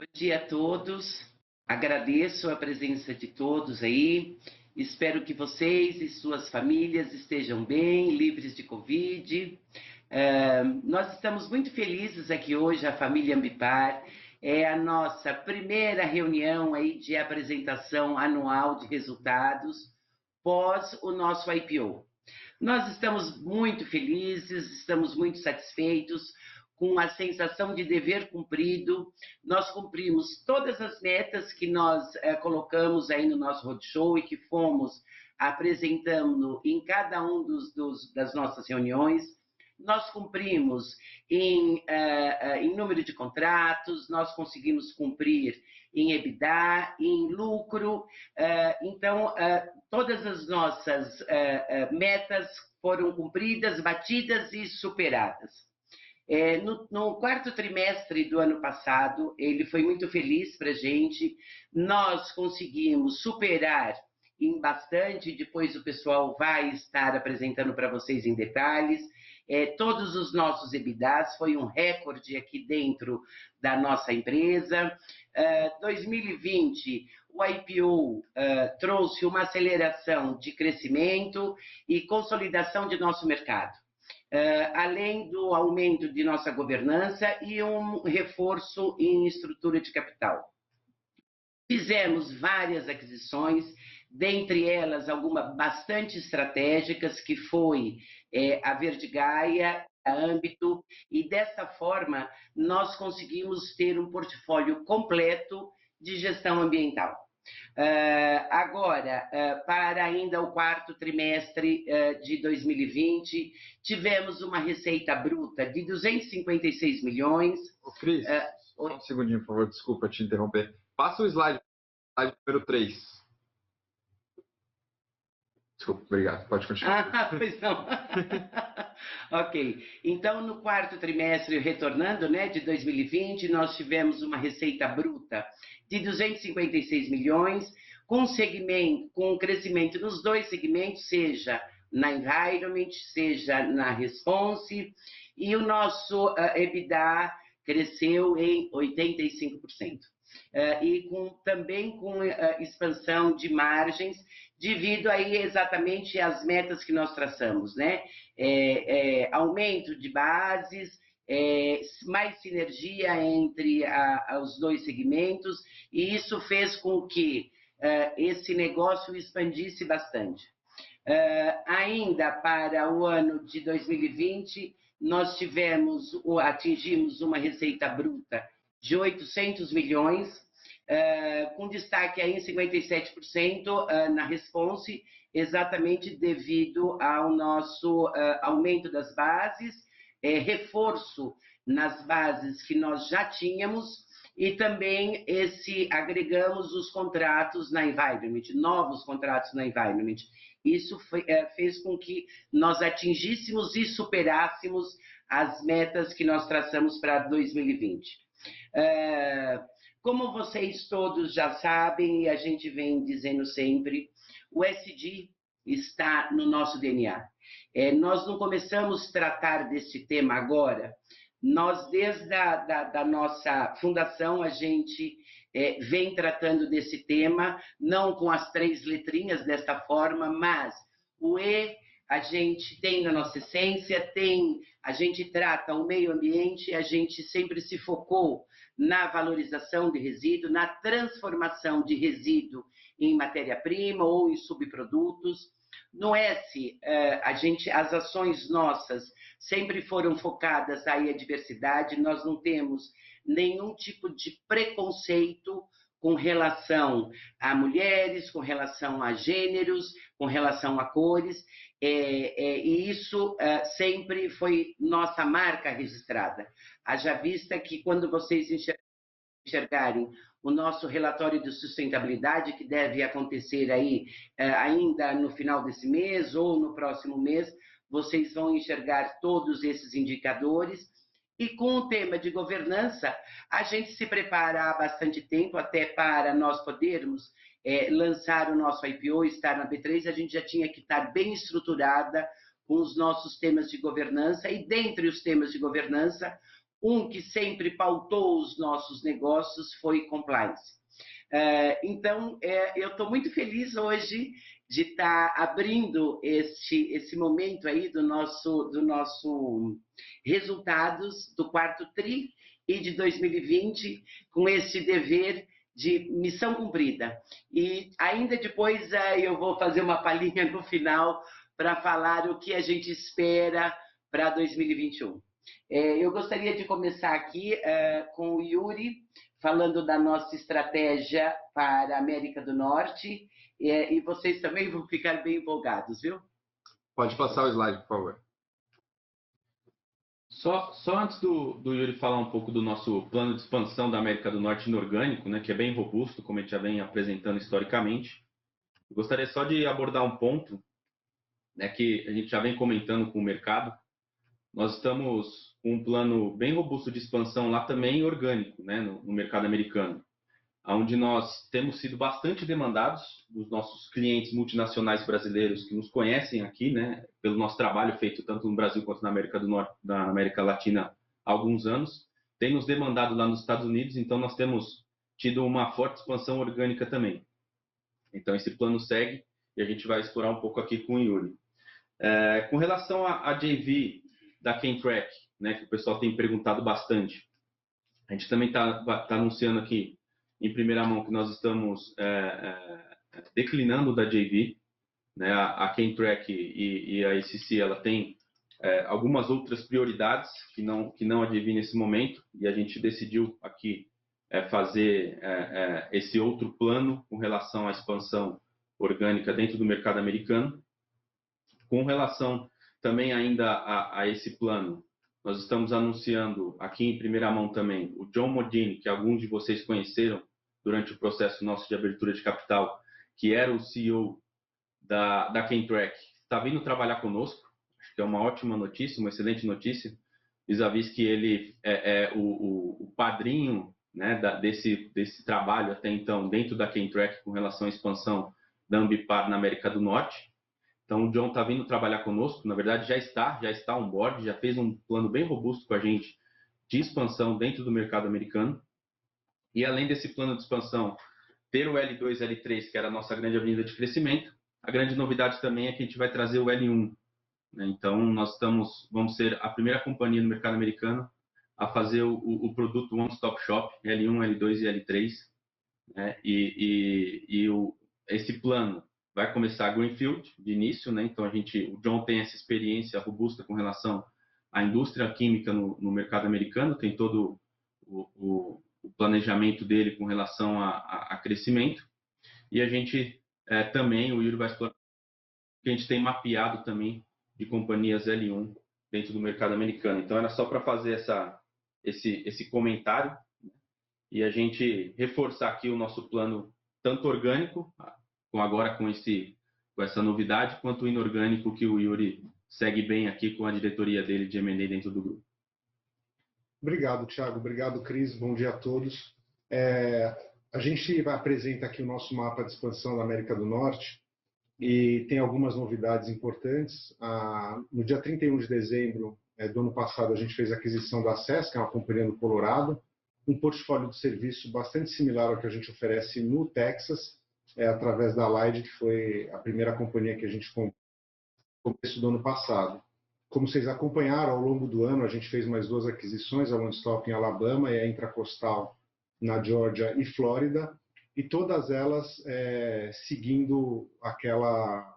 Bom dia a todos. Agradeço a presença de todos aí. Espero que vocês e suas famílias estejam bem, livres de Covid. Uh, nós estamos muito felizes aqui hoje, a família Ambipar. É a nossa primeira reunião aí de apresentação anual de resultados pós o nosso IPO. Nós estamos muito felizes, estamos muito satisfeitos com a sensação de dever cumprido. Nós cumprimos todas as metas que nós é, colocamos aí no nosso roadshow e que fomos apresentando em cada um dos, dos, das nossas reuniões. Nós cumprimos em, uh, em número de contratos, nós conseguimos cumprir em EBITDA, em lucro. Uh, então, uh, todas as nossas metas foram cumpridas, batidas e superadas. É, no, no, quarto trimestre do ano passado, ele foi muito feliz para a gente. Nós conseguimos superar em bastante, depois o pessoal vai estar apresentando para vocês em detalhes. É, todos os nossos EBITDAs, foi um recorde aqui dentro da nossa empresa. Uh, 2020, o IPO uh, trouxe uma aceleração de crescimento e consolidação de nosso mercado. Uh, além do aumento de nossa governança e um reforço em estrutura de capital. Fizemos várias aquisições, dentre elas algumas bastante estratégicas, que foi é, a Verdigaia, a âmbito, e dessa forma nós conseguimos ter um portfólio completo de gestão ambiental. Uh, agora, uh, para ainda o quarto trimestre uh, de 2020, tivemos uma receita bruta de 256 milhões. Ô, Cris, um segundinho, por favor, desculpa te interromper. Passa o slide, slide número 3. Desculpa, obrigado. Pode continuar. Ah, pois não. ok. Então, no quarto trimestre, retornando, né, de 2020, nós tivemos uma receita bruta de 256 milhões, com segmento, com crescimento nos dois segmentos, seja na environment, seja na response, e o nosso uh, EBITDA cresceu em 85%. Uh, e com, também com uh, expansão de margens, devido aí exatamente às metas que nós traçamos, né? É, é, aumento de bases, é, mais sinergia entre a, os dois segmentos, e isso fez com que uh, esse negócio expandisse bastante. Uh, ainda para o ano de 2020, nós tivemos, atingimos uma receita bruta de 800 milhões, uh, com destaque aí em 57% na response, exatamente devido ao nosso aumento das bases é, reforço nas bases que nós já tínhamos e também esse agregamos os contratos na environment, novos contratos na environment. Isso foi, é, fez com que nós atingíssemos e superássemos as metas que nós traçamos para 2020. É, como vocês todos já sabem, e a gente vem dizendo sempre, o SD está no nosso DNA. É, nós não começamos a tratar desse tema agora. Nós, desde a da, da nossa fundação, a gente é, vem tratando desse tema, não com as três letrinhas desta forma, mas o E a gente tem na nossa essência, tem, a gente trata o meio ambiente, a gente sempre se focou na valorização de resíduo, na transformação de resíduo em matéria-prima ou em subprodutos. No S, é, a gente, as ações nossas sempre foram focadas aí à diversidade, nós não temos nenhum tipo de preconceito com relação a mulheres, com relação a gêneros, com relação a cores, é, é, e isso é, sempre foi nossa marca registrada. Haja vista que quando vocês enxergarem o nosso relatório de sustentabilidade, que deve acontecer aí eh, ainda no final desse mês ou no próximo mês, vocês vão enxergar todos esses indicadores. E com o tema de governança, a gente se prepara há bastante tempo, até para nós podermos é, lançar o nosso IPO, estar na B3, a gente já tinha que estar bem estruturada com os nossos temas de governança, e dentre os temas de governança, um que sempre pautou os nossos negócios foi compliance. Uh, então, é, eu estou muito feliz hoje de estar tá abrindo este, esse momento aí do nosso, do nosso resultados do quarto TRI e de 2020 com esse dever de missão cumprida. E ainda depois uh, eu vou fazer uma palhinha no final para falar o que a gente espera para 2021. É, eu gostaria de começar aqui uh, com o Yuri, falando da nossa estratégia para a América do Norte, é, e vocês também vão ficar bem empolgados, viu? Pode passar o slide, por favor. Só, só antes do, do, Yuri falar um pouco do nosso plano de expansão da América do Norte inorgânico, né, que é bem robusto, como a gente já vem apresentando historicamente, eu gostaria só de abordar um ponto né, que a gente já vem comentando com o mercado. Nós estamos com um plano bem robusto de expansão lá também orgânico, né, no, no mercado americano onde nós temos sido bastante demandados dos nossos clientes multinacionais brasileiros que nos conhecem aqui, né, pelo nosso trabalho feito tanto no Brasil quanto na América do Norte, na América Latina há alguns anos, tem nos demandado lá nos Estados Unidos, então nós temos tido uma forte expansão orgânica também. Então esse plano segue e a gente vai explorar um pouco aqui com o Yuri. É, com relação à JV da Kentrack, né, que o pessoal tem perguntado bastante, a gente também está tá anunciando aqui em primeira mão que nós estamos é, é, declinando da JV. Né? A, Kentrack e, e, a ECC ela tem é, algumas outras prioridades que não que não a JV nesse momento e a gente decidiu aqui é, fazer é, é, esse outro plano com relação à expansão orgânica dentro do mercado americano. Com relação também ainda a, a esse plano, nós estamos anunciando aqui em primeira mão também o John Modini, que alguns de vocês conheceram durante o processo nosso de abertura de capital, que era o CEO da, da Kentrack, está vindo trabalhar conosco. Acho que é uma ótima notícia, uma excelente notícia, vis-à-vis que ele é, é o, o, o, padrinho né, da, desse, desse trabalho até então dentro da Kentrack com relação à expansão da Ambipar na América do Norte. Então o John está vindo trabalhar conosco, na verdade já está, já está on board, já fez um plano bem robusto com a gente de expansão dentro do mercado americano. E além desse plano de expansão, ter o L2 e L3, que era a nossa grande avenida de crescimento, a grande novidade também é que a gente vai trazer o L1. Né? Então, nós estamos, vamos ser a primeira companhia no mercado americano a fazer o, o produto One Stop Shop, L1, L2 e L3. Né? E, e, e o, esse plano vai começar Greenfield de início, né? Então a gente, o John tem essa experiência robusta com relação à indústria química no, no mercado americano, tem todo o, o, o planejamento dele com relação a, a, a crescimento. E a gente é, também, o Yuri vai explorar, que a gente tem mapeado também de companhias L1 dentro do mercado americano. Então era só para fazer essa, esse, esse comentário né? e a gente reforçar aqui o nosso plano tanto orgânico, com agora com esse com essa novidade, quanto inorgânico que o Yuri segue bem aqui com a diretoria dele de M&A dentro do grupo. Obrigado, Thiago. Obrigado, Cris. Bom dia a todos. É, a gente apresenta aqui o nosso mapa de expansão da América do Norte e tem algumas novidades importantes. Ah, no dia 31 de dezembro é, do ano passado, a gente fez a aquisição da SES, que é uma companhia do Colorado, um portfólio de serviço bastante similar ao que a gente oferece no Texas, é, através da Lide, que foi a primeira companhia que a gente comprou no começo do ano passado. Como vocês acompanharam, ao longo do ano a gente fez mais duas aquisições, a One Stop em Alabama e a Intracostal na Georgia e Flórida, e todas elas é, seguindo aquela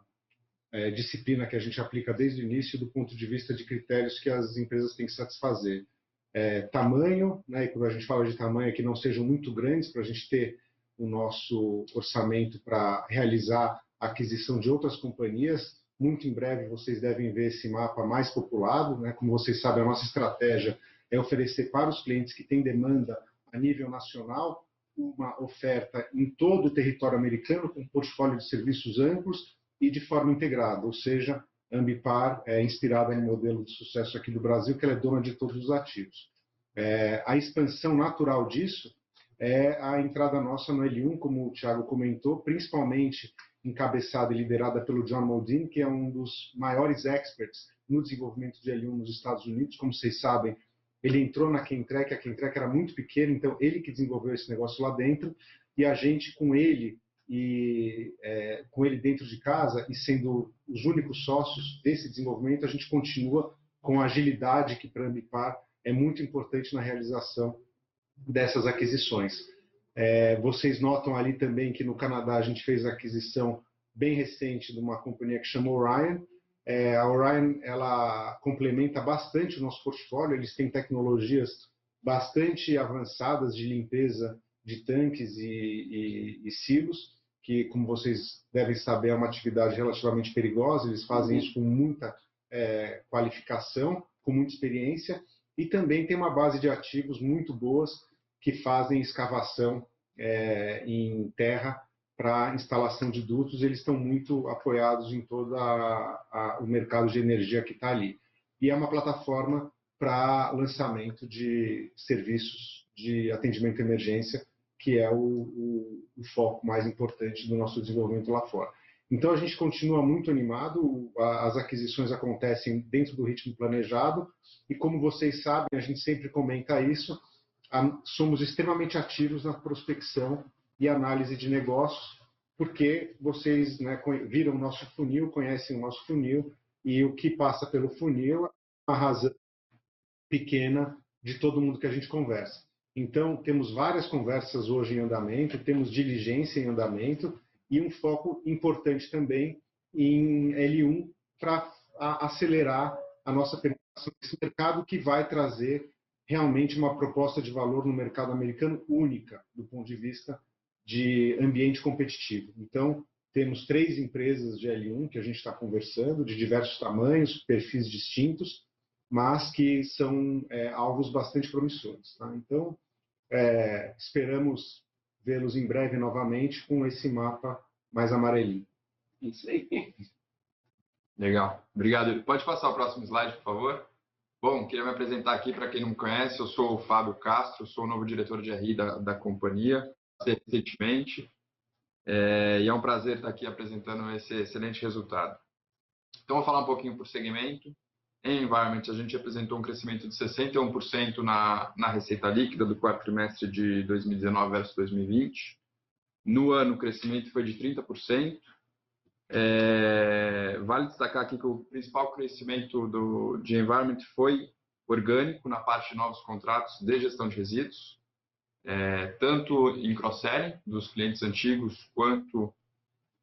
é, disciplina que a gente aplica desde o início do ponto de vista de critérios que as empresas têm que satisfazer. É, tamanho, né, e quando a gente fala de tamanho, é que não sejam muito grandes para a gente ter o nosso orçamento para realizar a aquisição de outras companhias, muito em breve vocês devem ver esse mapa mais populado. Né? Como vocês sabem, a nossa estratégia é oferecer para os clientes que têm demanda a nível nacional uma oferta em todo o território americano com um portfólio de serviços amplos e de forma integrada, ou seja, Ambipar é inspirada no modelo de sucesso aqui do Brasil, que ela é dona de todos os ativos. É, a expansão natural disso é a entrada nossa no L1, como o Thiago comentou, principalmente encabeçada e liderada pelo John Modine, que é um dos maiores experts no desenvolvimento de L1 nos Estados Unidos. Como vocês sabem, Ele entrou na Kentrec, a Kentrec era muito pequena, então ele que desenvolveu esse negócio lá dentro e a gente com ele e é, com ele dentro de casa e sendo os únicos sócios desse desenvolvimento, a gente continua com a agilidade que para a Ambipar é muito importante na realização dessas aquisições. É, vocês notam ali também que no Canadá a gente fez a aquisição bem recente de uma companhia que chama Orion. É, a Orion ela complementa bastante o nosso portfólio. Eles têm tecnologias bastante avançadas de limpeza de tanques e, e, e silos, que, como vocês devem saber, é uma atividade relativamente perigosa. Eles fazem isso com muita é, qualificação, com muita experiência, e também tem uma base de ativos muito boas que fazem escavação é, em terra para instalação de dutos. Eles estão muito apoiados em todo o mercado de energia que está ali. E é uma plataforma para lançamento de serviços de atendimento à emergência que é o, o, o, foco mais importante do nosso desenvolvimento lá fora. Então a gente continua muito animado, as aquisições acontecem dentro do ritmo planejado e como vocês sabem, a gente sempre comenta isso, somos extremamente ativos na prospecção e análise de negócios, porque vocês né, viram o nosso funil, conhecem o nosso funil e o que passa pelo funil é uma razão pequena de todo mundo que a gente conversa. Então, temos várias conversas hoje em andamento, temos diligência em andamento e um foco importante também em L1 para acelerar a nossa penetração nesse mercado que vai trazer realmente uma proposta de valor no mercado americano única do ponto de vista de ambiente competitivo. Então, temos três empresas de L1 que a gente está conversando, de diversos tamanhos, perfis distintos, mas que são é, alvos bastante promissores. Tá? Então, é, esperamos vê-los em breve novamente com esse mapa mais amarelinho. Isso aí. Legal. Obrigado. Pode passar o próximo slide, por favor? Bom, queria me apresentar aqui para quem não me conhece. Eu sou o Fábio Castro, sou o novo diretor de RI da, da companhia, recentemente. É, e é um prazer estar aqui apresentando esse excelente resultado. Então, vou falar um pouquinho por segmento. Em Environment, a gente apresentou um crescimento de 61% na, na receita líquida do quarto trimestre de 2019 versus 2020. No ano, o crescimento foi de 30%. É, vale destacar aqui que o principal crescimento do, de Environment foi orgânico na parte de novos contratos de gestão de resíduos, é, tanto em cross-selling dos clientes antigos, quanto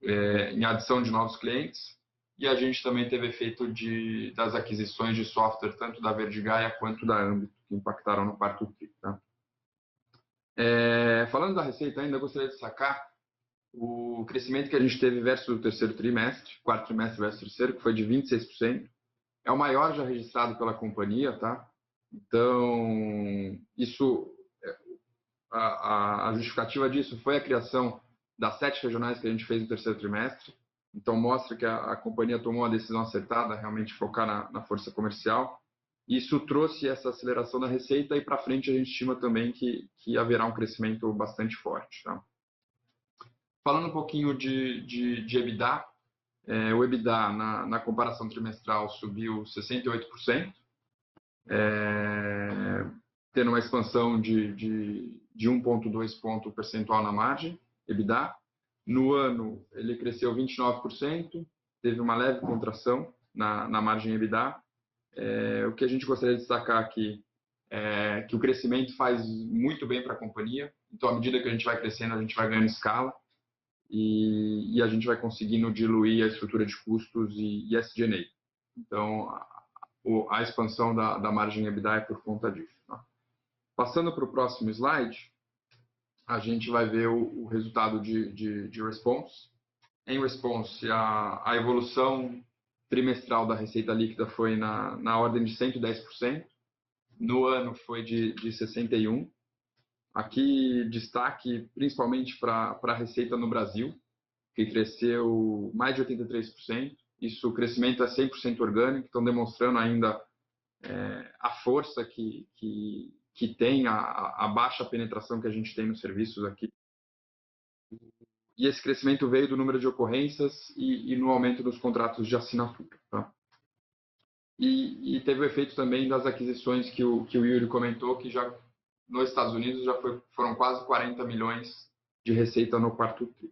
é, em adição de novos clientes. E a gente também teve efeito de, das aquisições de software, tanto da Verdigaia quanto da Ambit, que impactaram no quarto TRI. Tá? É, falando da receita ainda, gostaria de destacar o crescimento que a gente teve versus o terceiro trimestre, quarto trimestre versus terceiro, que foi de 26%. É o maior já registrado pela companhia, tá? Então, isso, a, a justificativa disso foi a criação das sete regionais que a gente fez no terceiro trimestre. Então, mostra que a, a companhia tomou a decisão acertada, realmente focar na, na força comercial. Isso trouxe essa aceleração da receita e para frente a gente estima também que, que haverá um crescimento bastante forte. Tá? Falando um pouquinho de, de, de EBITDA, é, o EBITDA na, na, comparação trimestral subiu 68%, é, tendo uma expansão de, de, de 1,2 ponto percentual na margem EBITDA. No ano, ele cresceu 29%, teve uma leve contração na, na margem EBITDA. É, o que a gente gostaria de destacar aqui é que o crescimento faz muito bem para a companhia. Então, à medida que a gente vai crescendo, a gente vai ganhando escala e, e a gente vai conseguindo diluir a estrutura de custos e, e SG&A. Então, a, a, expansão da, da margem EBITDA é por conta disso. Tá? Passando para o próximo slide, a gente vai ver o, o resultado de, de, de, response. Em response, a, a, evolução trimestral da receita líquida foi na, na ordem de 110%, no ano foi de, de 61%. Aqui, destaque principalmente para a receita no Brasil, que cresceu mais de 83%. Isso, o crescimento é 100% orgânico, estão demonstrando ainda é, a força que, que, que tem a, a, baixa penetração que a gente tem nos serviços aqui. E esse crescimento veio do número de ocorrências e, e no aumento dos contratos de assinatura. Tá? E, e, teve o efeito também das aquisições que o, que o Yuri comentou, que já nos Estados Unidos já foi, foram quase 40 milhões de receita no quarto tri.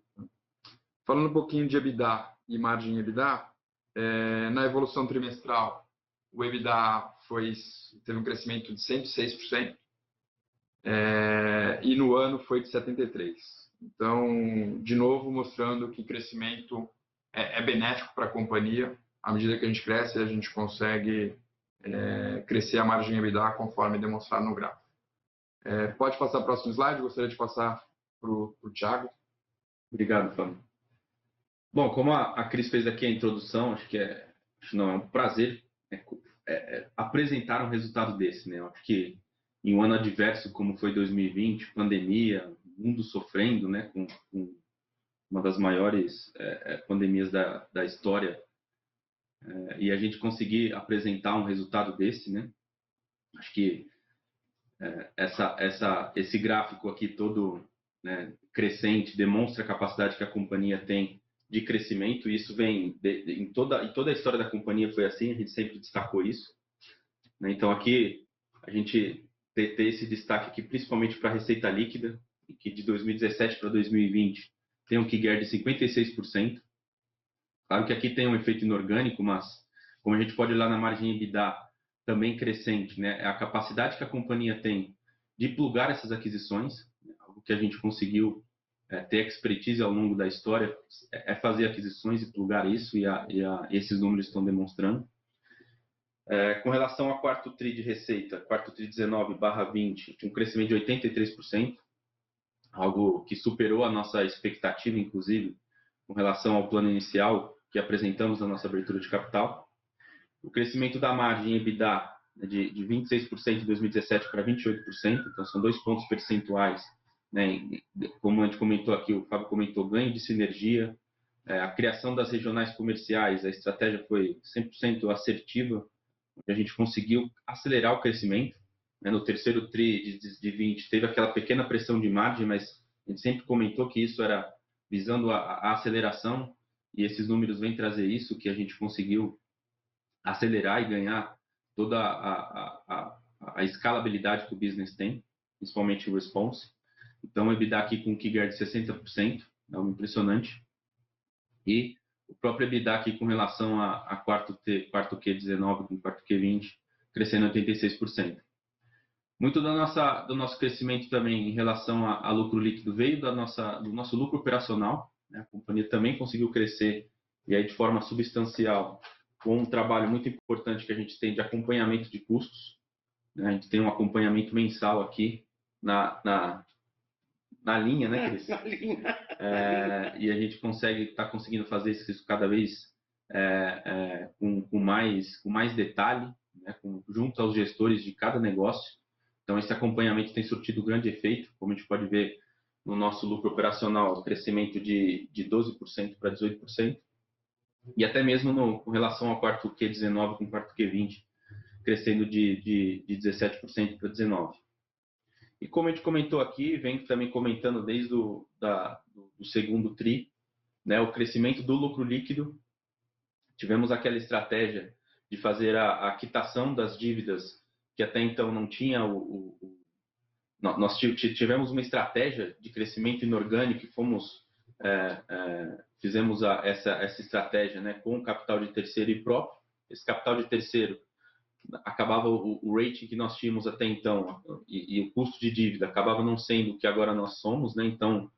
Falando um pouquinho de EBITDA e margem EBITDA, é, na evolução trimestral, o EBITDA foi, teve um crescimento de 106%, é, e no ano foi de 73%. Então, de novo, mostrando que crescimento é, é benéfico para a companhia. À medida que a gente cresce, a gente consegue é, crescer a margem EBITDA conforme demonstrado no gráfico. É, pode passar para o próximo slide, gostaria de passar para o Thiago. Obrigado, Fábio. Bom, como a, a Cris fez aqui a introdução, acho que é, acho não, é um prazer né, é, é, apresentar um resultado desse. Né? Acho que em um ano adverso como foi 2020, pandemia, mundo sofrendo né, com, com uma das maiores é, é, pandemias da, da história, é, e a gente conseguir apresentar um resultado desse, né? Acho que é, essa, essa, esse gráfico aqui todo né, crescente demonstra a capacidade que a companhia tem de crescimento. E isso vem de, de, em toda em toda a história da companhia foi assim. A gente sempre destacou isso. Né? Então aqui a gente ter, ter esse destaque aqui principalmente para a receita líquida, que de 2017 para 2020 tem um KIGER de 56%. Claro que aqui tem um efeito inorgânico, mas como a gente pode olhar na margem EBITDA também crescente, né? É a capacidade que a companhia tem de plugar essas aquisições, né? algo que a gente conseguiu é, ter expertise ao longo da história, é fazer aquisições e plugar isso, e, a, e a, esses números estão demonstrando. É, com relação ao quarto TRI de receita, quarto TRI 19 barra 20, um crescimento de 83%, algo que superou a nossa expectativa, inclusive, com relação ao plano inicial que apresentamos na nossa abertura de capital. O crescimento da margem EBITDA né, de, de 26% em 2017 para 28%, então são dois pontos percentuais. Né, como a gente comentou aqui, o Fábio comentou, ganho de sinergia, é, a criação das regionais comerciais, a estratégia foi 100% assertiva, a gente conseguiu acelerar o crescimento. Né, no terceiro TRI de, de 20 teve aquela pequena pressão de margem, mas a gente sempre comentou que isso era visando a, a aceleração e esses números vêm trazer isso, que a gente conseguiu acelerar e ganhar toda a, a, a escalabilidade que o business tem, principalmente o response. Então, EBITDA aqui com KIGAR de 60%, é algo impressionante. E o próprio EBITDA aqui com relação a, a quarto, T, quarto Q19 com quarto Q20, crescendo 86%. Muito da nossa, do nosso crescimento também em relação a, a lucro líquido veio da nossa, do nosso lucro operacional. Né? A companhia também conseguiu crescer e aí de forma substancial com um trabalho muito importante que a gente tem de acompanhamento de custos. Né? A gente tem um acompanhamento mensal aqui na, na, na linha, né, Cris? Na linha. É, e a gente consegue está conseguindo fazer isso cada vez é, é, com, com, mais com mais detalhe, né, com, junto aos gestores de cada negócio. Então, esse acompanhamento tem surtido grande efeito, como a gente pode ver no nosso lucro operacional, crescimento de, de 12% para 18%, e até mesmo no, com relação ao quarto Q19 com o quarto Q20, crescendo de, de, de 17% para 19%. E como a gente comentou aqui, vem também comentando desde o da, do segundo TRI, né, o crescimento do lucro líquido. Tivemos aquela estratégia de fazer a, a quitação das dívidas que até então não tinha o, o, o nós tivemos uma estratégia de crescimento inorgânico e fomos é, é, fizemos a, essa, essa estratégia né, com capital de terceiro e próprio. Esse capital de terceiro acabava o, o rating que nós tínhamos até então e, e, o custo de dívida acabava não sendo o que agora nós somos, né? Então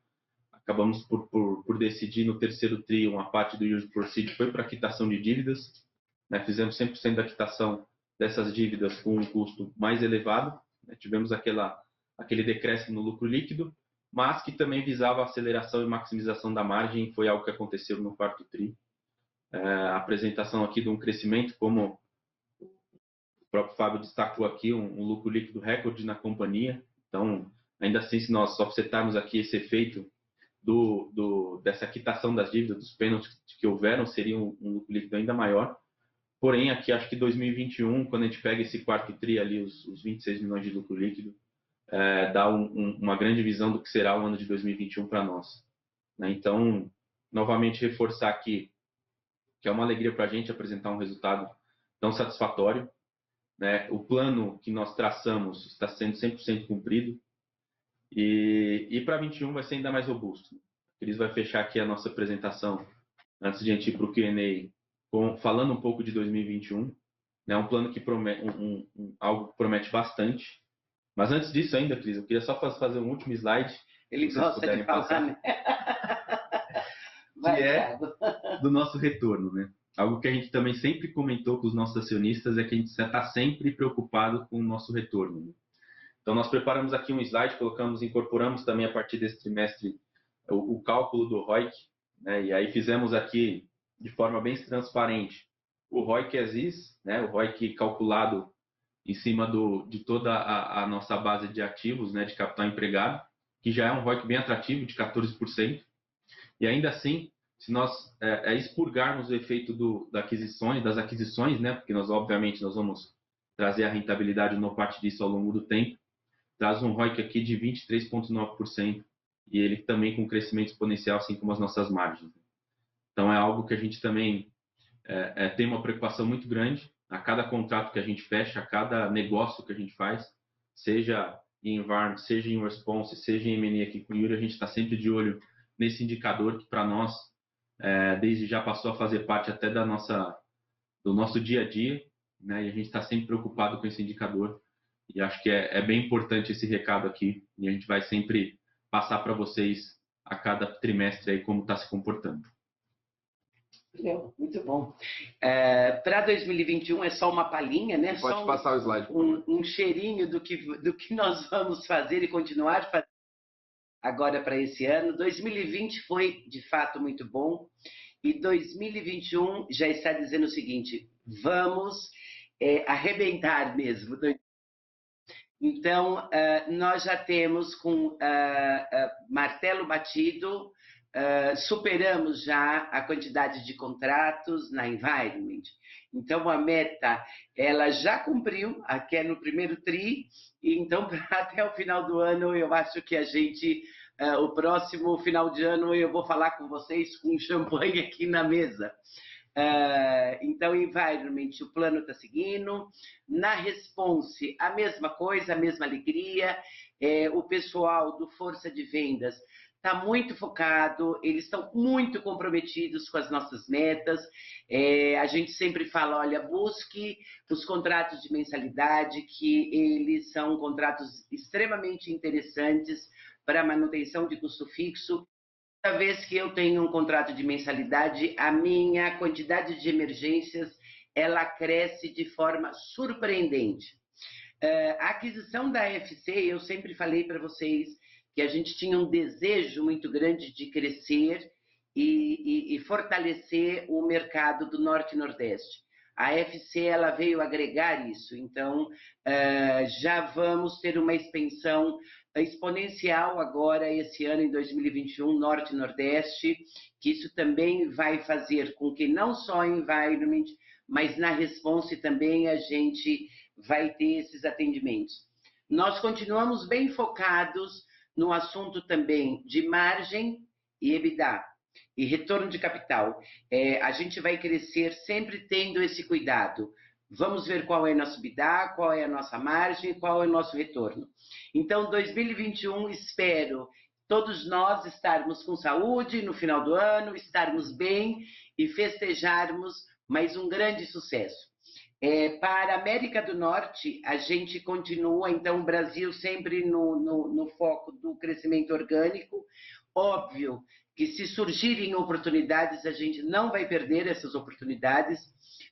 acabamos por, por, por decidir no terceiro trio uma parte do use proceed foi para quitação de dívidas, né? Fizemos 100% da quitação dessas dívidas com um custo mais elevado. Né? Tivemos aquela, aquele decréscimo no lucro líquido, mas que também visava aceleração e maximização da margem, foi algo que aconteceu no quarto TRI. É, a apresentação aqui de um crescimento, como próprio Fábio destacou aqui, um, um lucro líquido recorde na companhia. Então, ainda assim, se nós offsetarmos aqui esse efeito do, do, dessa quitação das dívidas, dos pênaltis que houveram, seria um, um lucro líquido ainda maior. Porém, aqui acho que 2021, quando a gente pega esse quarto TRI ali, os, os 26 milhões de lucro líquido, é, dá um, um, uma grande visão do que será o ano de 2021 para nós. Né? Então, novamente reforçar aqui que é uma alegria para a gente apresentar um resultado tão satisfatório. Né? O plano que nós traçamos está sendo 100% cumprido. E, e para 21 vai ser ainda mais robusto. Eles vai fechar aqui a nossa apresentação antes de a gente ir para o Q&A, falando um pouco de 2021. É né? um plano que promete, um, um, algo que promete bastante. Mas antes disso ainda, Cris, eu queria só fazer um último slide. Ele gosta de falar, né? que é do nosso retorno, né? Algo que a gente também sempre comentou com os nossos acionistas é que a gente está sempre preocupado com o nosso retorno. Né? Então, nós preparamos aqui um slide, colocamos, incorporamos também a partir desse trimestre o, o cálculo do ROIC, né? e aí fizemos aqui de forma bem transparente o ROIC ESIS, né? o ROIC calculado em cima do, de toda a, a, nossa base de ativos, né? de capital empregado, que já é um ROIC bem atrativo, de 14%, e ainda assim, se nós é, é expurgarmos o efeito do, da aquisições, das aquisições, né? porque nós obviamente nós vamos trazer a rentabilidade no parte disso ao longo do tempo, traz um ROIC aqui de 23,9%, e ele também com crescimento exponencial, assim como as nossas margens. Então é algo que a gente também é, é, tem uma preocupação muito grande a cada contrato que a gente fecha, a cada negócio que a gente faz, seja em Environment, seja em Response, seja em M&A aqui com o Yuri, a gente está sempre de olho nesse indicador que para nós, é, desde já passou a fazer parte até da nossa, do nosso dia a dia, né? e a gente está sempre preocupado com esse indicador, e acho que é, é bem importante esse recado aqui, e a gente vai sempre passar para vocês a cada trimestre aí como está se comportando. Muito bom. É, Para 2021 é só uma palhinha, né? Pode só passar o slide. Um, um, cheirinho do que, do que nós vamos fazer e continuar fazendo agora para esse ano. 2020 foi de fato muito bom e 2021 já está dizendo o seguinte: vamos é, arrebentar mesmo. Então, uh, nós já temos com uh, uh, martelo batido superamos já a quantidade de contratos na Environment. Então, a meta, ela já cumpriu, aqui é no primeiro TRI, e então, até o final do ano, eu acho que a gente, uh, o próximo final de ano, eu vou falar com vocês com champanhe aqui na mesa. Uh, então, environment, o plano está seguindo. Na response, a mesma coisa, a mesma alegria. É, o pessoal do Força de Vendas está muito focado, eles estão muito comprometidos com as nossas metas. É, a gente sempre fala, olha, busque os contratos de mensalidade, que eles são contratos extremamente interessantes para manutenção de custo fixo. Cada vez que eu tenho um contrato de mensalidade, a minha quantidade de emergências ela cresce de forma surpreendente. É, a aquisição da FC, eu sempre falei para vocês, que a gente tinha um desejo muito grande de crescer e, e, e fortalecer o mercado do Norte e Nordeste. A FC ela veio agregar isso, então uh, já vamos ter uma expansão exponencial agora esse ano em 2021 Norte e Nordeste, que isso também vai fazer com que não só em environment, mas na response também a gente vai ter esses atendimentos. Nós continuamos bem focados no assunto também de margem e EBITDA e retorno de capital. É, a gente vai crescer sempre tendo esse cuidado. Vamos ver qual é nosso EBITDA, qual é a nossa margem, qual é o nosso retorno. Então, 2021, espero todos nós estarmos com saúde no final do ano, estarmos bem e festejarmos mais um grande sucesso. É, para a América do Norte, a gente continua, então, o Brasil sempre no, no, no foco do crescimento orgânico. Óbvio que se surgirem oportunidades, a gente não vai perder essas oportunidades.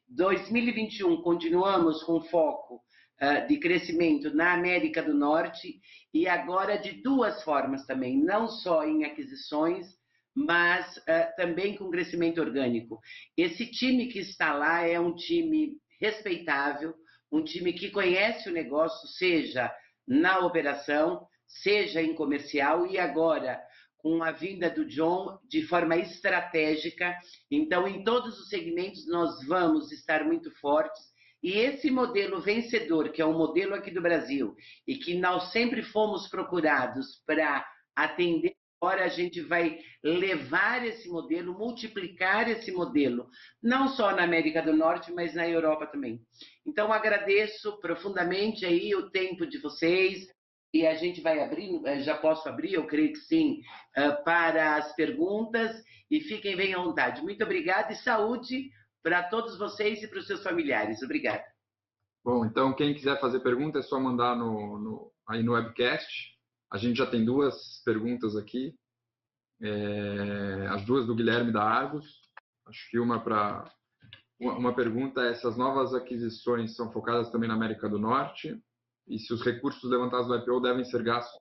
2021, continuamos com foco uh, de crescimento na América do Norte e agora de duas formas também, não só em aquisições, mas uh, também com crescimento orgânico. Esse time que está lá é um time respeitável, um time que conhece o negócio, seja na operação, seja em comercial e agora com a vinda do John de forma estratégica. Então, em todos os segmentos, nós vamos estar muito fortes. E esse modelo vencedor, que é o modelo aqui do Brasil, e que nós sempre fomos procurados para atender Agora a gente vai levar esse modelo, multiplicar esse modelo, não só na América do Norte, mas na Europa também. Então agradeço profundamente aí o tempo de vocês e a gente vai abrir, eh, já posso abrir, eu creio que sim, eh, para as perguntas e fiquem bem à vontade. Muito obrigada e saúde para todos vocês e para os seus familiares. Obrigada. Bom, então quem quiser fazer pergunta é só mandar no, no aí no webcast. A gente já tem duas perguntas aqui, é, as duas do Guilherme da Argos. Acho que uma para uma pergunta é se as novas aquisições são focadas também na América do Norte e se os recursos levantados do IPO devem ser gastos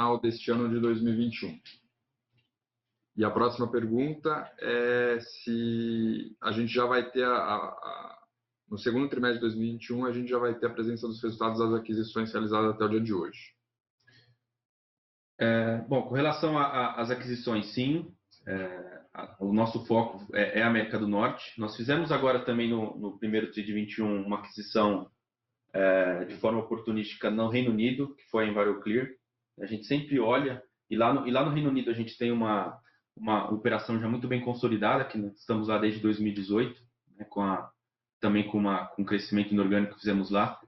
final deste ano de 2021. E a próxima pergunta é se a gente já vai ter a, a, a, no segundo trimestre de 2021 a gente já vai ter a presença dos resultados das aquisições realizadas até o dia de hoje. É, bom, com relação às aquisições, sim, é, o nosso foco é, é, a América do Norte. Nós fizemos agora também no, no primeiro TRI de 21 uma aquisição é, de forma oportunística no Reino Unido, que foi a EnviroClear. A gente sempre olha, e lá no, e lá no Reino Unido a gente tem uma, uma operação já muito bem consolidada, que estamos lá desde 2018, né, com a, também com, uma, com um crescimento inorgânico que fizemos lá.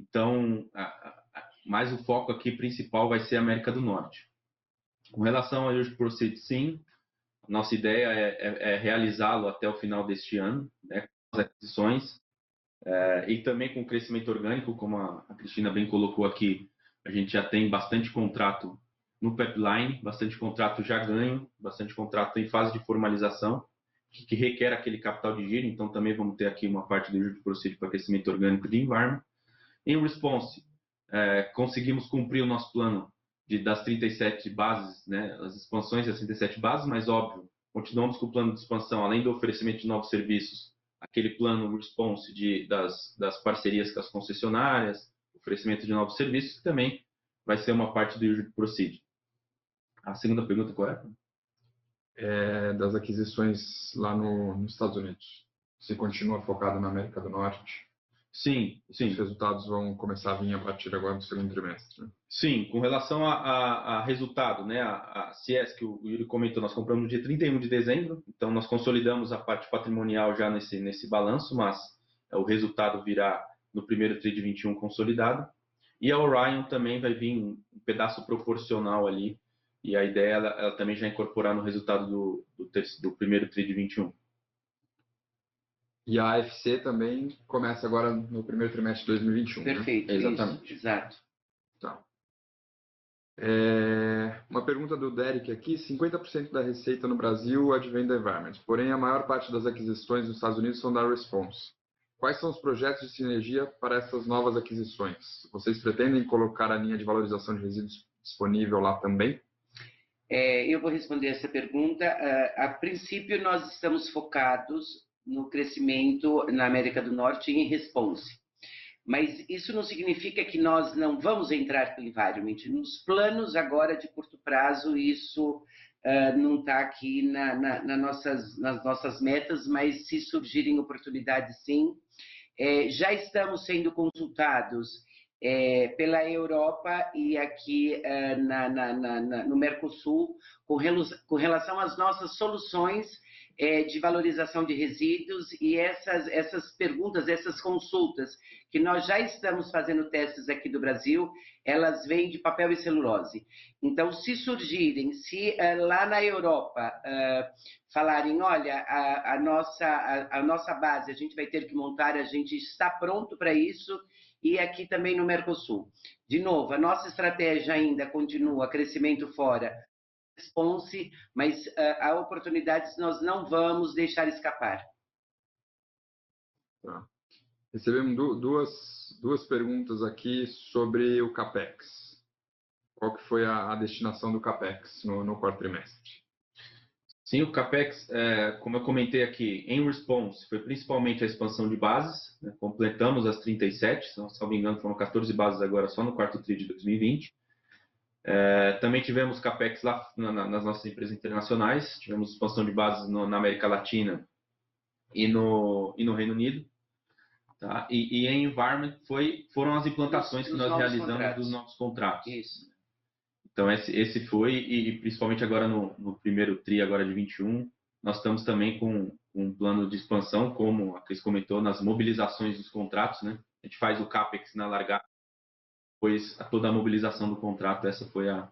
Então, a, mas o foco aqui principal vai ser a América do Norte. Com relação ao Urge Proceed, sim, nossa ideia é, é, é realizá-lo até o final deste ano, né, com as aquisições, é, e também com o crescimento orgânico, como a, a Cristina bem colocou aqui, a gente já tem bastante contrato no pipeline, bastante contrato já ganho, bastante contrato em fase de formalização, que, que requer aquele capital de giro, então também vamos ter aqui uma parte do Urge Proceed para crescimento orgânico de environment. Em response, é, conseguimos cumprir o nosso plano de, das 37 bases, né, as expansões das 37 bases, mas óbvio, continuamos com o plano de expansão, além do oferecimento de novos serviços, aquele plano response de, das, das parcerias com as concessionárias, oferecimento de novos serviços, que também vai ser uma parte do Usual Proceed. A segunda pergunta qual é? é das aquisições lá no, nos Estados Unidos. Você continua focado na América do Norte? Sim, sim. Os resultados vão começar a vir a partir agora do segundo trimestre. Né? Sim, com relação a, a, a resultado, né? A, a CS que o Yuri comentou, nós compramos no dia 31 de dezembro, então nós consolidamos a parte patrimonial já nesse, nesse balanço, mas o resultado virá no primeiro TRI de 21 consolidado. E a Orion também vai vir um pedaço proporcional ali, e a ideia é ela, ela também já incorporar no resultado do, do, do primeiro TRI de 21. E a AFC também começa agora no primeiro trimestre de 2021. Né? Perfeito, né? exatamente. Isso, exato. Tá. É, uma pergunta do Derek aqui: 50% da receita no Brasil advém da Environment, porém a maior parte das aquisições nos Estados Unidos são da Response. Quais são os projetos de sinergia para essas novas aquisições? Vocês pretendem colocar a linha de valorização de resíduos disponível lá também? É, eu vou responder essa pergunta. Uh, a princípio, nós estamos focados no crescimento na América do Norte em response. Mas isso não significa que nós não vamos entrar pelo environment. Nos planos agora de curto prazo, isso uh, não está aqui na, na, na nossas, nas nossas metas, mas se surgirem oportunidades, sim. É, já estamos sendo consultados é, pela Europa e aqui é, na, no Mercosul com, com relação às nossas soluções é, de valorização de resíduos e essas, essas perguntas, essas consultas que nós já estamos fazendo testes aqui do Brasil, elas vêm de papel e celulose. Então, se surgirem, se uh, lá na Europa uh, falarem, olha, a, a nossa, a, a, nossa base a gente vai ter que montar, a gente está pronto para isso, e aqui também no Mercosul. De novo, a nossa estratégia ainda continua crescimento fora, response, mas uh, há oportunidades nós não vamos deixar escapar. Tá. Recebemos duas, duas perguntas aqui sobre o CAPEX. Qual que foi a, a destinação do CAPEX no, no quarto trimestre? Sim, o CAPEX, é, como eu comentei aqui, em response, foi principalmente a expansão de bases. Né? Completamos as 37, se não me engano, foram 14 bases agora só no quarto TRI de 2020. É, também tivemos capex lá na, nas nossas empresas internacionais, tivemos expansão de bases no, na América Latina e no, e no Reino Unido. Tá? E, e em environment foi, foram as implantações que nós realizamos contratos. dos novos contratos. Isso. Então esse, esse foi e, principalmente agora no, no, primeiro tri agora de 21, nós estamos também com um plano de expansão, como a Cris comentou, nas mobilizações dos contratos, né? A gente faz o capex na largada, depois toda a mobilização do contrato, essa foi a,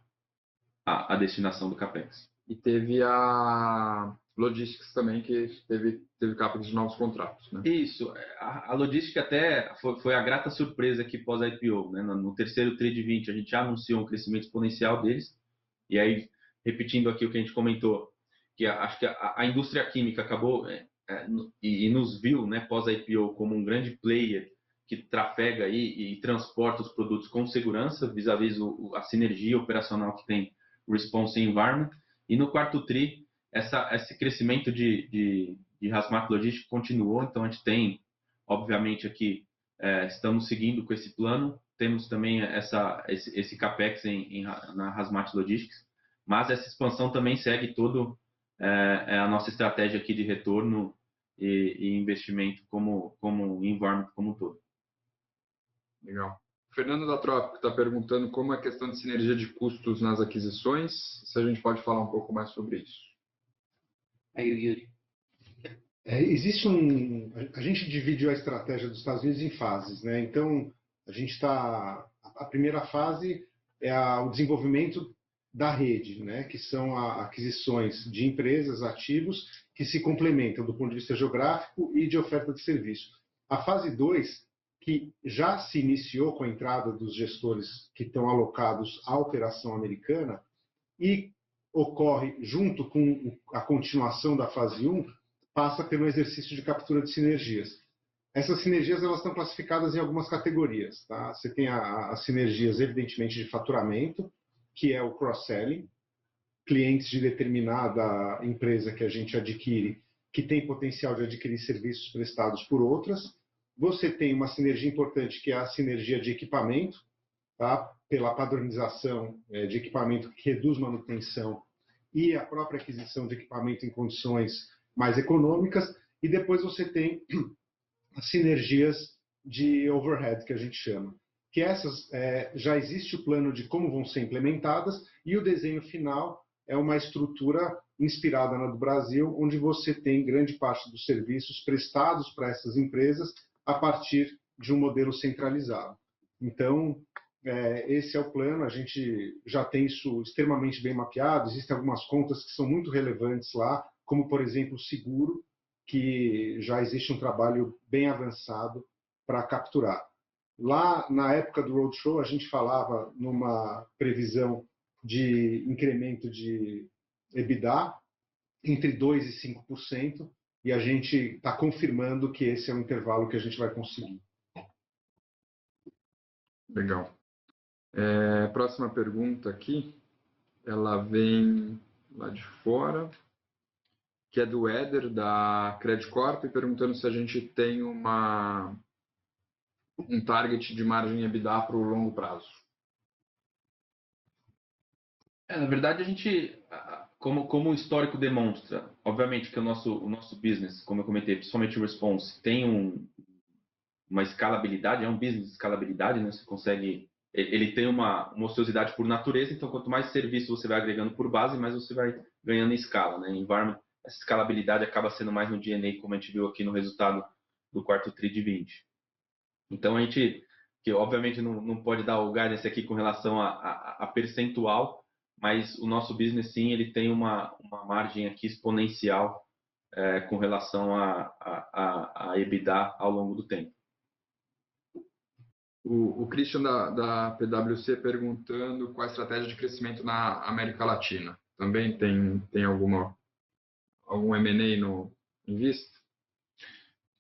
a, a destinação do capex. E teve a Logistics também, que teve, teve capa de novos contratos. Né? Isso. A, a Logistics até foi, foi, a grata surpresa aqui pós-IPO. Né? No, no, terceiro trade 20, a gente já anunciou um crescimento exponencial deles. E aí, repetindo aqui o que a gente comentou, que a, acho que a, a, indústria química acabou é, é, e, e, nos viu né, pós-IPO como um grande player que trafega aí e transporta os produtos com segurança, vis-à-vis -vis a sinergia operacional que tem Response Environment. E no quarto TRI, essa, esse crescimento de, de, de Hasmat Logistics continuou, então a gente tem, obviamente, aqui, é, estamos seguindo com esse plano, temos também essa, esse, esse CAPEX em, em, na Hasmat Logistics, mas essa expansão também segue todo é, é a nossa estratégia aqui de retorno e, e investimento como, como environment como todo. Legal. Fernando da Trópico está perguntando como é a questão de sinergia de custos nas aquisições, se a gente pode falar um pouco mais sobre isso. Aí, Yuri. É, existe um. A gente divide a estratégia dos Estados Unidos em fases, né? Então, a gente está. A primeira fase é a, o desenvolvimento da rede, né? Que são a, aquisições de empresas, ativos, que se complementam do ponto de vista geográfico e de oferta de serviço. A fase 2, que já se iniciou com a entrada dos gestores que estão alocados à operação americana e ocorre junto com a continuação da fase 1, passa pelo exercício de captura de sinergias. Essas sinergias elas estão classificadas em algumas categorias. Tá? Você tem as sinergias, evidentemente, de faturamento, que é o cross-selling, clientes de determinada empresa que a gente adquire, que tem potencial de adquirir serviços prestados por outras. Você tem uma sinergia importante, que é a sinergia de equipamento, tá? pela padronização é, de equipamento que reduz manutenção e a própria aquisição de equipamento em condições mais econômicas. E depois você tem as sinergias de overhead, que a gente chama. Que essas é, já existe o plano de como vão ser implementadas e o desenho final é uma estrutura inspirada na do Brasil, onde você tem grande parte dos serviços prestados para essas empresas a partir de um modelo centralizado. Então, é, esse é o plano, a gente já tem isso extremamente bem mapeado, existem algumas contas que são muito relevantes lá, como, por exemplo, o seguro, que já existe um trabalho bem avançado para capturar. Lá, na época do Roadshow, a gente falava numa previsão de incremento de EBITDA entre 2% e 5%, e a gente está confirmando que esse é o intervalo que a gente vai conseguir. Legal. É, próxima pergunta aqui, ela vem lá de fora, que é do Éder, da Credit Corp, perguntando se a gente tem uma, um target de margem EBITDA para o longo prazo. É, na verdade, a gente, como, como o histórico demonstra, obviamente que o nosso, o nosso business, como eu comentei, principalmente o Response, tem um, uma escalabilidade, é um business de escalabilidade, né? Você consegue ele tem uma, uma ociosidade por natureza, então quanto mais serviço você vai agregando por base, mais você vai ganhando em escala. Né? Environment, essa escalabilidade acaba sendo mais no DNA, como a gente viu aqui no resultado do quarto TRI de 20. Então a gente, que obviamente não, não pode dar o guidance aqui com relação a, a, a, percentual, mas o nosso business sim, ele tem uma, uma margem aqui exponencial é, com relação a, a, a EBITDA ao longo do tempo. O, o Christian da, da PwC perguntando qual a estratégia de crescimento na América Latina. Também tem, tem alguma, algum M&A no, em vista?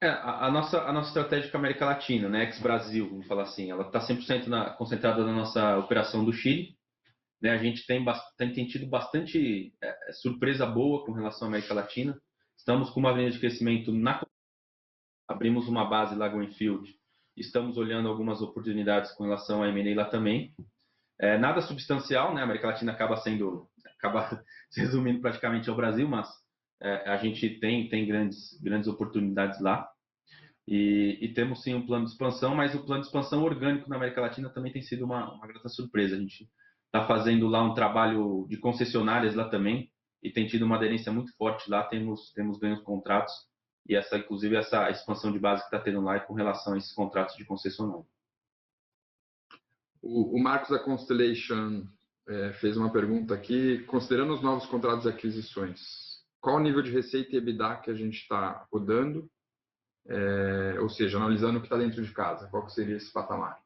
É, a, a, nossa, a nossa estratégia com a América Latina, né, ex-Brasil, vamos falar assim, ela está 100% na, concentrada na nossa operação do Chile. Né, a gente tem, tem, tido bastante é, surpresa boa com relação à América Latina. Estamos com uma linha de crescimento na abrimos uma base lá Greenfield Estamos olhando algumas oportunidades com relação a M&A lá também. É, nada substancial, né? A América Latina acaba sendo, acaba se resumindo praticamente ao Brasil, mas é, a gente tem, tem grandes, grandes oportunidades lá. E, e, temos sim um plano de expansão, mas o plano de expansão orgânico na América Latina também tem sido uma, uma grata surpresa. A gente está fazendo lá um trabalho de concessionárias lá também e tem tido uma aderência muito forte lá, temos, temos ganhos contratos e essa, inclusive, essa expansão de base que está tendo lá é com relação a esses contratos de concessionária. O, o Marcos da Constellation é, fez uma pergunta aqui, considerando os novos contratos de aquisições, qual o nível de receita e EBITDA que a gente está rodando? É, ou seja, analisando o que está dentro de casa, qual seria esse patamar?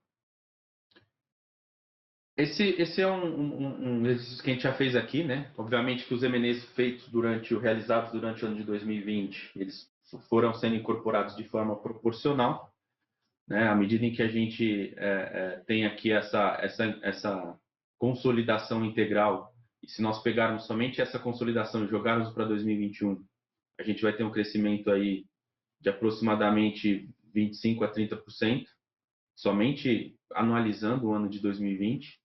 Esse, esse é um, um, um, exercício que a gente já fez aqui, né? Obviamente que os M&As feitos durante realizados durante o ano de 2020, eles foram sendo incorporados de forma proporcional, né? À medida em que a gente é, é, tem aqui essa, essa, essa consolidação integral, e se nós pegarmos somente essa consolidação e jogarmos para 2021, a gente vai ter um crescimento aí de aproximadamente 25 a 30%, somente anualizando o ano de 2020,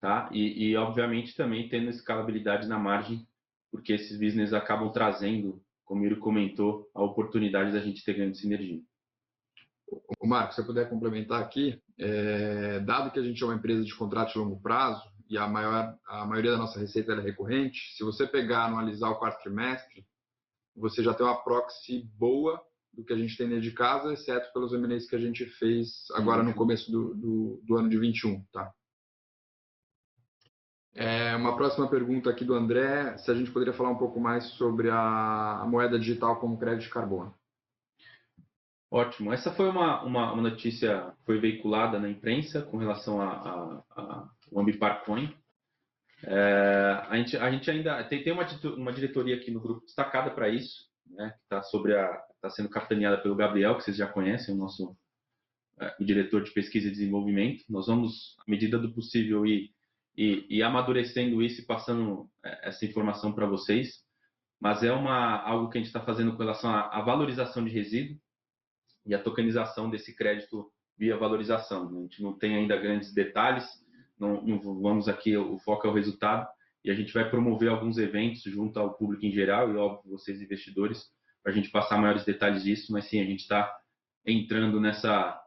tá? E, e obviamente também tendo escalabilidade na margem, porque esses business acabam trazendo, como Yuri comentou, a oportunidade da gente ter grande sinergia. O Marco, se eu puder complementar aqui, é, dado que a gente é uma empresa de contrato de longo prazo, e a, maior, a maioria da nossa receita é recorrente, se você pegar analisar o quarto trimestre, você já tem uma proxy boa do que a gente tem dentro de casa, exceto pelos M&As que a gente fez agora no começo do, do, do ano de 21, tá? É, uma próxima pergunta aqui do André, se a gente poderia falar um pouco mais sobre a, a moeda digital como crédito de carbono. Ótimo. Essa foi uma, uma, uma notícia foi veiculada na imprensa com relação a, a, a o Ambipar Coin. É, a, gente, a gente ainda tem, tem uma, uma diretoria aqui no grupo destacada para isso, né, que está sobre a está sendo capitaneada pelo Gabriel, que vocês já conhecem, o nosso é, o diretor de pesquisa e desenvolvimento. Nós vamos, à medida do possível, ir, ir, ir amadurecendo isso e passando é, essa informação para vocês. Mas é uma, algo que a gente está fazendo com relação à, à valorização de resíduo e a tokenização desse crédito via valorização. A gente não tem ainda grandes detalhes, não, não, vamos aqui, o foco é o resultado, e a gente vai promover alguns eventos junto ao público em geral e, óbvio, vocês investidores, para a gente passar maiores detalhes disso, mas sim, a gente está entrando nessa,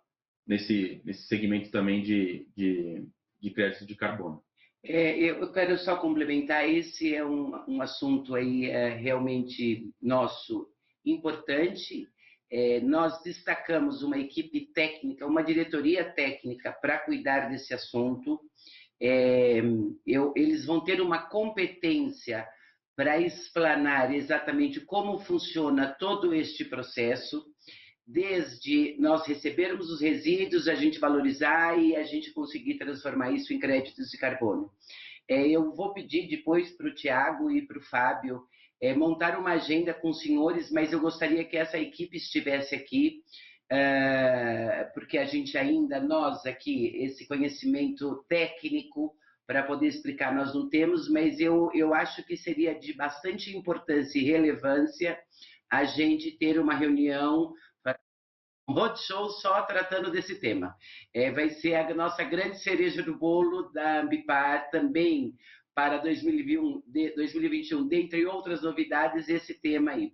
nesse, nesse segmento também de, de, de crédito de carbono. É, eu quero só complementar, esse é um, um assunto aí é, realmente nosso importante é, nós destacamos uma equipe técnica, uma diretoria técnica para cuidar desse assunto. É, eu, eles vão ter uma competência para explanar exatamente como funciona todo este processo, desde nós recebermos os resíduos, a gente valorizar e a gente conseguir transformar isso em créditos de carbono. É, eu vou pedir depois para o Tiago e para o Fábio é, montar uma agenda com os senhores, mas eu gostaria que essa equipe estivesse aqui, é, porque a gente ainda, nós aqui, esse conhecimento técnico para poder explicar nós não temos, mas eu, eu acho que seria de bastante importância e relevância a gente ter uma reunião um roadshow só tratando desse tema. É, vai ser a nossa grande cereja do bolo da Ambipar também para 2021, 2021 dentre outras novidades, esse tema aí.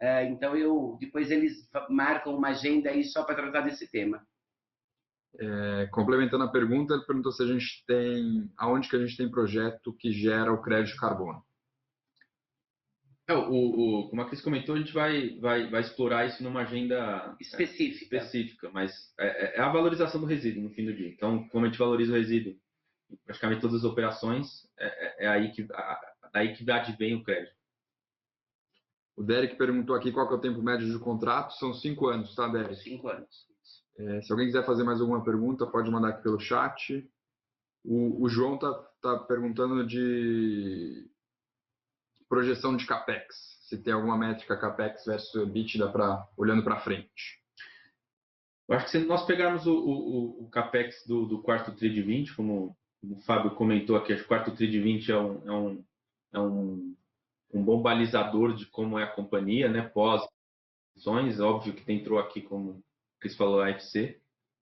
É, então, eu depois eles marcam uma agenda aí só para tratar desse tema. É, complementando a pergunta, ele perguntou se a gente tem, aonde que a gente tem projeto que gera o crédito de carbono. É, o, o, como a Cris comentou, a gente vai, vai, vai explorar isso numa agenda específica, é, específica mas é, é, a valorização do resíduo no fim do dia. Então, como a gente valoriza o resíduo praticamente todas as operações, é, é, é aí que a, daí que advém o crédito. O Derek perguntou aqui qual é o tempo médio de contrato. São cinco anos, tá, Derek? Cinco anos. É, se alguém quiser fazer mais alguma pergunta, pode mandar aqui pelo chat. O, o João tá, tá perguntando de projeção de capex. Se tem alguma métrica capex versus EBITDA para olhando para frente. Eu acho que se nós pegarmos o, o, o capex do, do quarto TRI de 20, como o Fábio comentou aqui, acho que o quarto TRI de 20 é um, é um, é um, um bom balizador de como é a companhia, né? Pós ações, óbvio que entrou aqui, como o Cris falou, a AFC.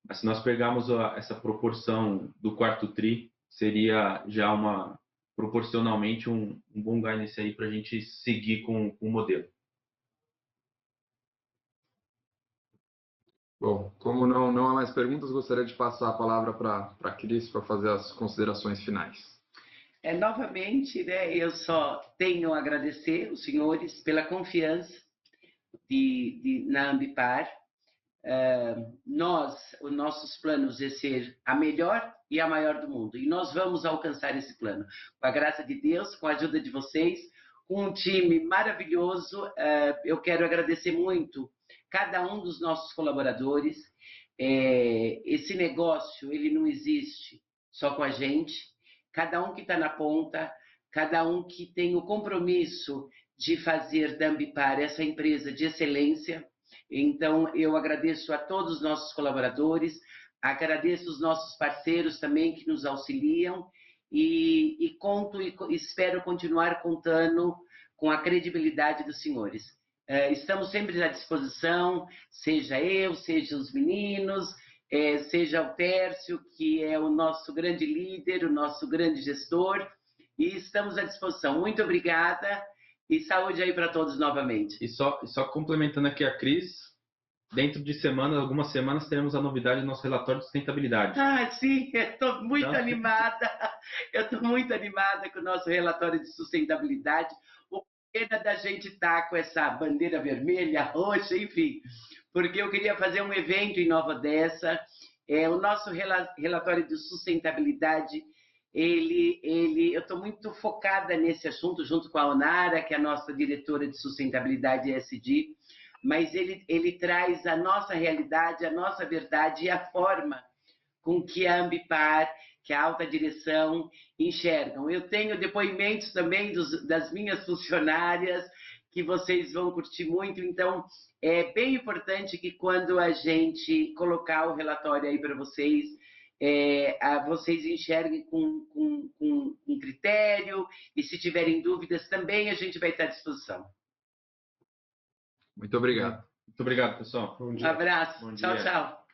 Mas se nós pegarmos a, essa proporção do quarto TRI, seria já uma proporcionalmente um, um bom guidance aí para a gente seguir com, com o modelo. Bom, como não, não há mais perguntas, gostaria de passar a palavra para a Cris para fazer as considerações finais. É, novamente, né, eu só tenho a agradecer os senhores pela confiança de, de, na Ambipar. Uh, nós, os nossos planos é ser a melhor e a maior do mundo. E nós vamos alcançar esse plano. Com a graça de Deus, com a ajuda de vocês, com um time maravilhoso. Uh, eu quero agradecer muito cada um dos nossos colaboradores. É, esse negócio, ele não existe só com a gente. Cada um que está na ponta, cada um que tem o compromisso de fazer da Ambipar essa empresa de excelência. Então, eu agradeço a todos os nossos colaboradores, agradeço os nossos parceiros também que nos auxiliam e, e conto e espero continuar contando com a credibilidade dos senhores. É, estamos sempre à disposição, seja eu, seja os meninos, é, seja o Tércio, que é o nosso grande líder, o nosso grande gestor, e estamos à disposição. Muito obrigada e saúde aí para todos novamente. E só, só complementando aqui a Cris, dentro de semanas, algumas semanas, teremos a novidade do nosso relatório de sustentabilidade. Ah, sim, estou muito então... animada. Eu estou muito animada com o nosso relatório de sustentabilidade. O pena da gente estar tá com essa bandeira vermelha, roxa, enfim, porque eu queria fazer um evento em Nova Odessa. É, o nosso relatório de sustentabilidade ele, ele, eu estou muito focada nesse assunto, junto com a Onara, que é a nossa diretora de sustentabilidade ESG, mas ele, ele traz a nossa realidade, a nossa verdade e a forma com que a Ambipar, que a alta direção enxergam. Eu tenho depoimentos também dos, das minhas funcionárias, que vocês vão curtir muito, então é bem importante que quando a gente colocar o relatório aí para vocês, é, vocês enxerguem com, com, com, com critério e se tiverem dúvidas também a gente vai estar à disposição. Muito obrigado. Muito obrigado, pessoal. Um abraço. Bom tchau, dia. tchau.